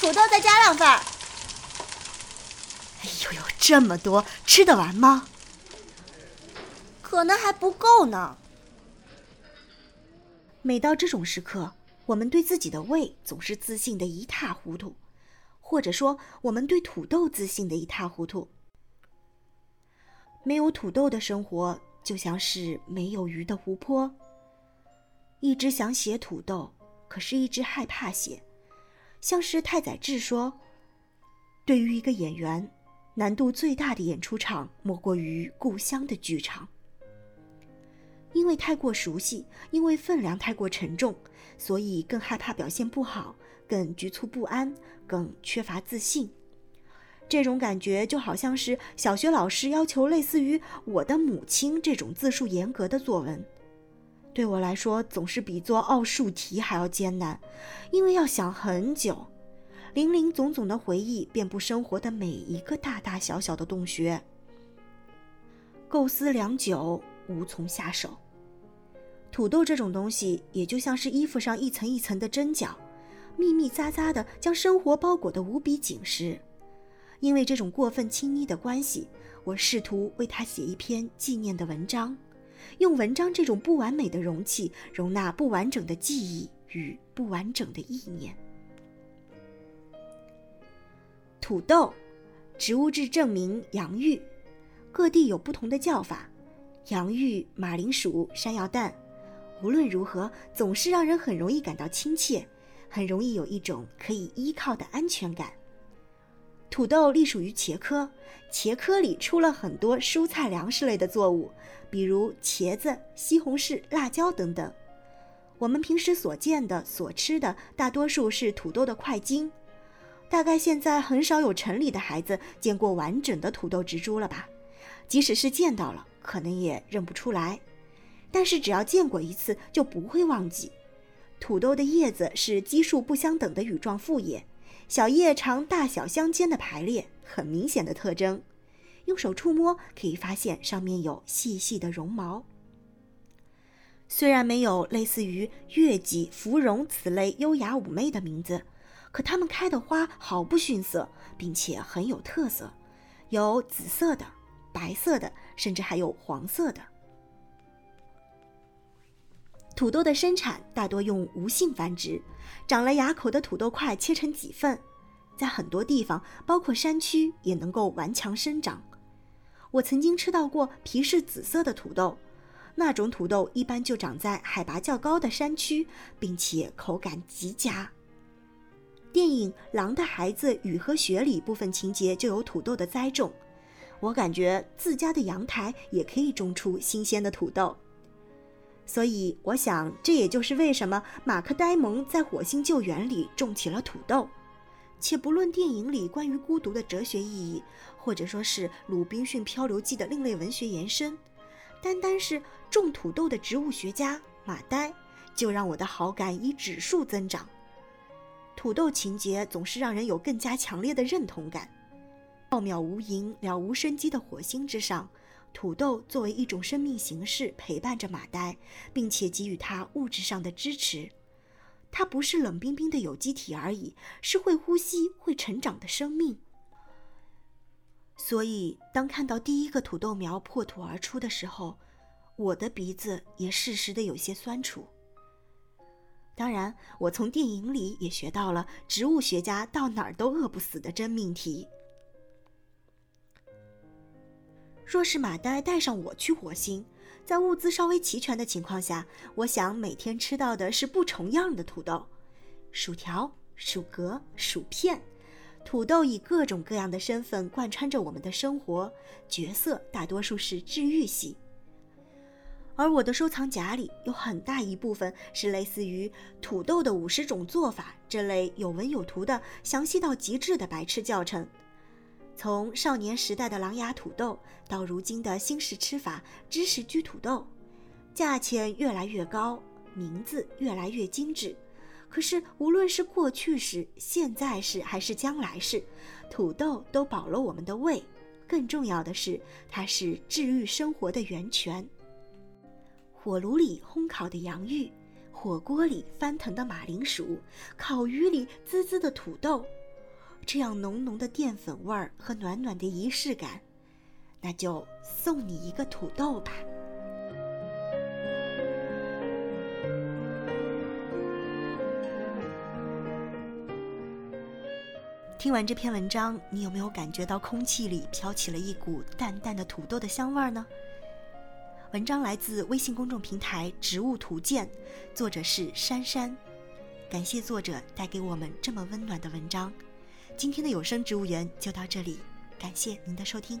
土豆再加两份。哎呦呦，这么多，吃得完吗？可能还不够呢。每到这种时刻，我们对自己的胃总是自信的一塌糊涂，或者说，我们对土豆自信的一塌糊涂。没有土豆的生活，就像是没有鱼的湖泊。一直想写土豆，可是一直害怕写，像是太宰治说：“对于一个演员，难度最大的演出场莫过于故乡的剧场。”因为太过熟悉，因为分量太过沉重，所以更害怕表现不好，更局促不安，更缺乏自信。这种感觉就好像是小学老师要求类似于《我的母亲》这种字数严格的作文，对我来说总是比做奥数题还要艰难，因为要想很久，林林总总的回忆遍布生活的每一个大大小小的洞穴，构思良久。无从下手。土豆这种东西，也就像是衣服上一层一层的针脚，密密匝匝的将生活包裹得无比紧实。因为这种过分亲昵的关系，我试图为他写一篇纪念的文章，用文章这种不完美的容器，容纳不完整的记忆与不完整的意念。土豆，植物志证明洋芋，各地有不同的叫法。洋芋、马铃薯、山药蛋，无论如何，总是让人很容易感到亲切，很容易有一种可以依靠的安全感。土豆隶属于茄科，茄科里出了很多蔬菜粮食类的作物，比如茄子、西红柿、辣椒等等。我们平时所见的、所吃的，大多数是土豆的块茎。大概现在很少有城里的孩子见过完整的土豆植株了吧？即使是见到了。可能也认不出来，但是只要见过一次就不会忘记。土豆的叶子是奇数不相等的羽状复叶，小叶长大小相间的排列，很明显的特征。用手触摸可以发现上面有细细的绒毛。虽然没有类似于月季、芙蓉此类优雅妩媚的名字，可它们开的花毫不逊色，并且很有特色，有紫色的。白色的，甚至还有黄色的。土豆的生产大多用无性繁殖，长了牙口的土豆块切成几份，在很多地方，包括山区，也能够顽强生长。我曾经吃到过皮是紫色的土豆，那种土豆一般就长在海拔较高的山区，并且口感极佳。电影《狼的孩子雨和雪》里部分情节就有土豆的栽种。我感觉自家的阳台也可以种出新鲜的土豆，所以我想这也就是为什么马克·呆蒙在《火星救援》里种起了土豆。且不论电影里关于孤独的哲学意义，或者说是《鲁滨逊漂流记》的另类文学延伸，单单是种土豆的植物学家马呆，就让我的好感以指数增长。土豆情节总是让人有更加强烈的认同感。浩渺无垠、了无生机的火星之上，土豆作为一种生命形式陪伴着马呆，并且给予他物质上的支持。它不是冷冰冰的有机体而已，是会呼吸、会成长的生命。所以，当看到第一个土豆苗破土而出的时候，我的鼻子也适时的有些酸楚。当然，我从电影里也学到了植物学家到哪儿都饿不死的真命题。若是马呆带上我去火星，在物资稍微齐全的情况下，我想每天吃到的是不重样的土豆，薯条、薯格、薯片，土豆以各种各样的身份贯穿着我们的生活，角色大多数是治愈系。而我的收藏夹里有很大一部分是类似于《土豆的五十种做法》这类有文有图的详细到极致的白痴教程。从少年时代的狼牙土豆到如今的新式吃法芝士焗土豆，价钱越来越高，名字越来越精致。可是无论是过去式、现在式还是将来式，土豆都饱了我们的胃。更重要的是，它是治愈生活的源泉。火炉里烘烤的洋芋，火锅里翻腾的马铃薯，烤鱼里滋滋的土豆。这样浓浓的淀粉味儿和暖暖的仪式感，那就送你一个土豆吧。听完这篇文章，你有没有感觉到空气里飘起了一股淡淡的土豆的香味儿呢？文章来自微信公众平台“植物图鉴”，作者是珊珊。感谢作者带给我们这么温暖的文章。今天的有声植物园就到这里，感谢您的收听。